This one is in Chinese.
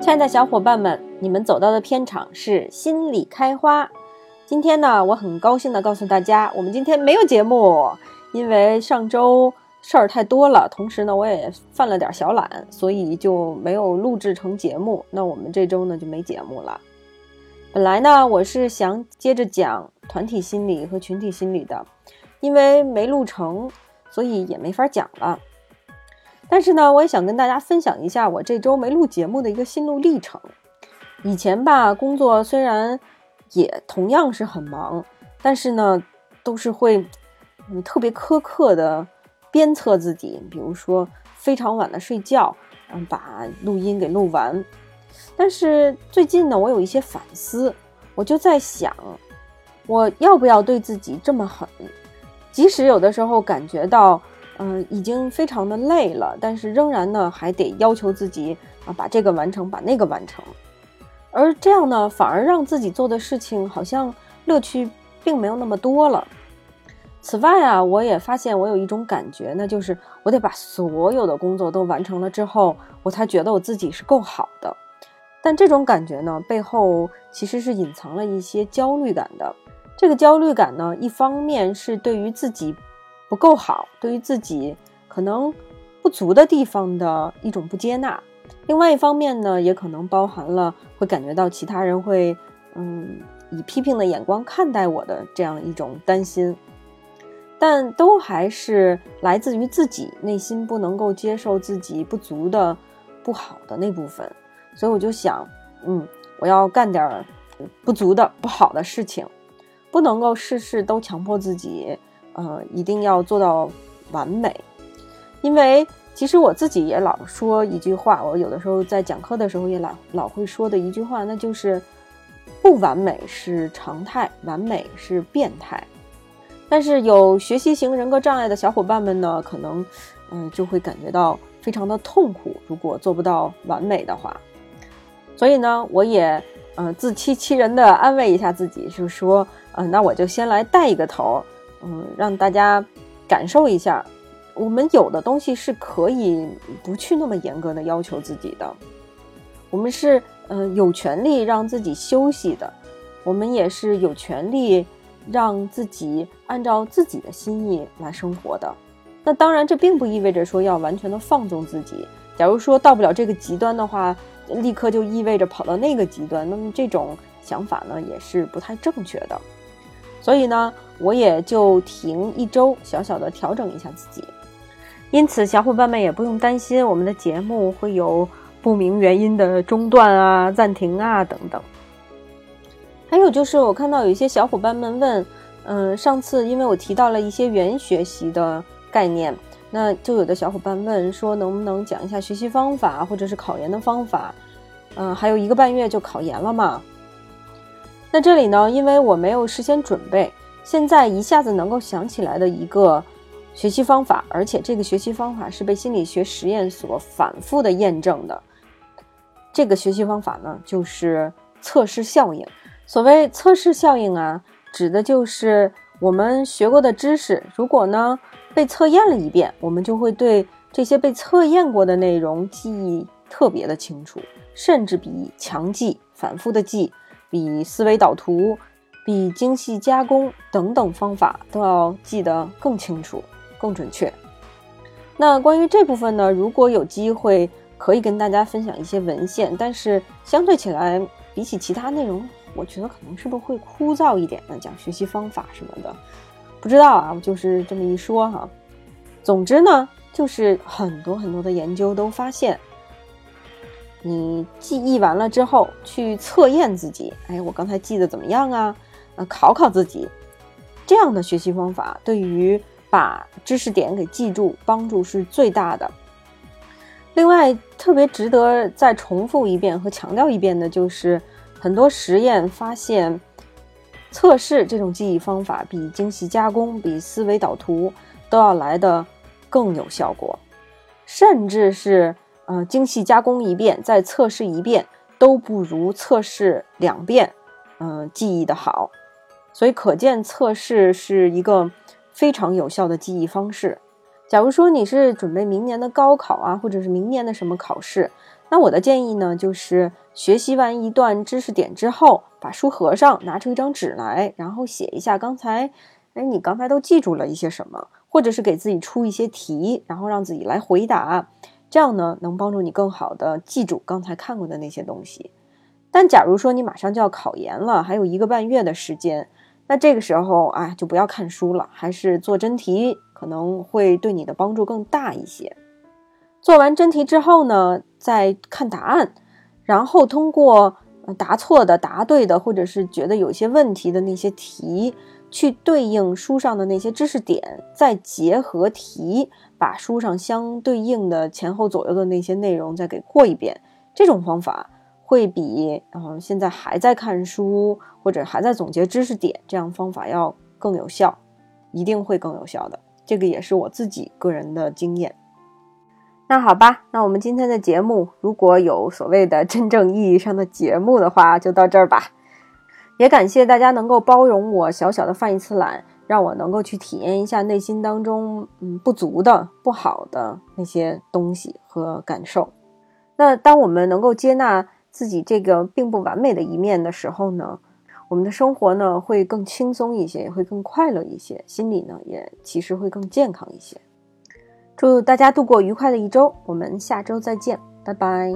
亲爱的小伙伴们，你们走到的片场是心里开花。今天呢，我很高兴的告诉大家，我们今天没有节目，因为上周事儿太多了，同时呢，我也犯了点小懒，所以就没有录制成节目。那我们这周呢就没节目了。本来呢，我是想接着讲团体心理和群体心理的，因为没录成，所以也没法讲了。但是呢，我也想跟大家分享一下我这周没录节目的一个心路历程。以前吧，工作虽然也同样是很忙，但是呢，都是会嗯特别苛刻的鞭策自己，比如说非常晚的睡觉，嗯，把录音给录完。但是最近呢，我有一些反思，我就在想，我要不要对自己这么狠？即使有的时候感觉到。嗯，已经非常的累了，但是仍然呢，还得要求自己啊，把这个完成，把那个完成。而这样呢，反而让自己做的事情好像乐趣并没有那么多了。此外啊，我也发现我有一种感觉，那就是我得把所有的工作都完成了之后，我才觉得我自己是够好的。但这种感觉呢，背后其实是隐藏了一些焦虑感的。这个焦虑感呢，一方面是对于自己。不够好，对于自己可能不足的地方的一种不接纳。另外一方面呢，也可能包含了会感觉到其他人会，嗯，以批评的眼光看待我的这样一种担心。但都还是来自于自己内心不能够接受自己不足的、不好的那部分。所以我就想，嗯，我要干点不足的、不好的事情，不能够事事都强迫自己。呃，一定要做到完美，因为其实我自己也老说一句话，我有的时候在讲课的时候也老老会说的一句话，那就是不完美是常态，完美是变态。但是有学习型人格障碍的小伙伴们呢，可能嗯就会感觉到非常的痛苦，如果做不到完美的话。所以呢，我也嗯自欺欺人的安慰一下自己，就是说，嗯，那我就先来带一个头。嗯，让大家感受一下，我们有的东西是可以不去那么严格的要求自己的，我们是嗯有权利让自己休息的，我们也是有权利让自己按照自己的心意来生活的。那当然，这并不意味着说要完全的放纵自己。假如说到不了这个极端的话，立刻就意味着跑到那个极端，那么这种想法呢也是不太正确的。所以呢。我也就停一周，小小的调整一下自己。因此，小伙伴们也不用担心我们的节目会有不明原因的中断啊、暂停啊等等。还有就是，我看到有一些小伙伴们问，嗯，上次因为我提到了一些原学习的概念，那就有的小伙伴问说，能不能讲一下学习方法或者是考研的方法？嗯，还有一个半月就考研了嘛。那这里呢，因为我没有事先准备。现在一下子能够想起来的一个学习方法，而且这个学习方法是被心理学实验所反复的验证的。这个学习方法呢，就是测试效应。所谓测试效应啊，指的就是我们学过的知识，如果呢被测验了一遍，我们就会对这些被测验过的内容记忆特别的清楚，甚至比强记、反复的记，比思维导图。比精细加工等等方法都要记得更清楚、更准确。那关于这部分呢，如果有机会可以跟大家分享一些文献，但是相对起来，比起其他内容，我觉得可能是不是会枯燥一点呢？讲学习方法什么的，不知道啊，我就是这么一说哈。总之呢，就是很多很多的研究都发现，你记忆完了之后去测验自己，哎，我刚才记得怎么样啊？呃，考考自己，这样的学习方法对于把知识点给记住帮助是最大的。另外，特别值得再重复一遍和强调一遍的就是，很多实验发现，测试这种记忆方法比精细加工、比思维导图都要来的更有效果，甚至是呃精细加工一遍再测试一遍都不如测试两遍，嗯，记忆的好。所以可见测试是一个非常有效的记忆方式。假如说你是准备明年的高考啊，或者是明年的什么考试，那我的建议呢，就是学习完一段知识点之后，把书合上，拿出一张纸来，然后写一下刚才，哎，你刚才都记住了一些什么，或者是给自己出一些题，然后让自己来回答，这样呢，能帮助你更好的记住刚才看过的那些东西。但假如说你马上就要考研了，还有一个半月的时间，那这个时候啊，就不要看书了，还是做真题。可能会对你的帮助更大一些。做完真题之后呢，再看答案，然后通过答错的、答对的，或者是觉得有些问题的那些题，去对应书上的那些知识点，再结合题，把书上相对应的前后左右的那些内容再给过一遍。这种方法会比嗯现在还在看书或者还在总结知识点这样方法要更有效，一定会更有效的。这个也是我自己个人的经验。那好吧，那我们今天的节目，如果有所谓的真正意义上的节目的话，就到这儿吧。也感谢大家能够包容我小小的犯一次懒，让我能够去体验一下内心当中嗯不足的、不好的那些东西和感受。那当我们能够接纳自己这个并不完美的一面的时候呢？我们的生活呢会更轻松一些，也会更快乐一些，心里呢也其实会更健康一些。祝大家度过愉快的一周，我们下周再见，拜拜。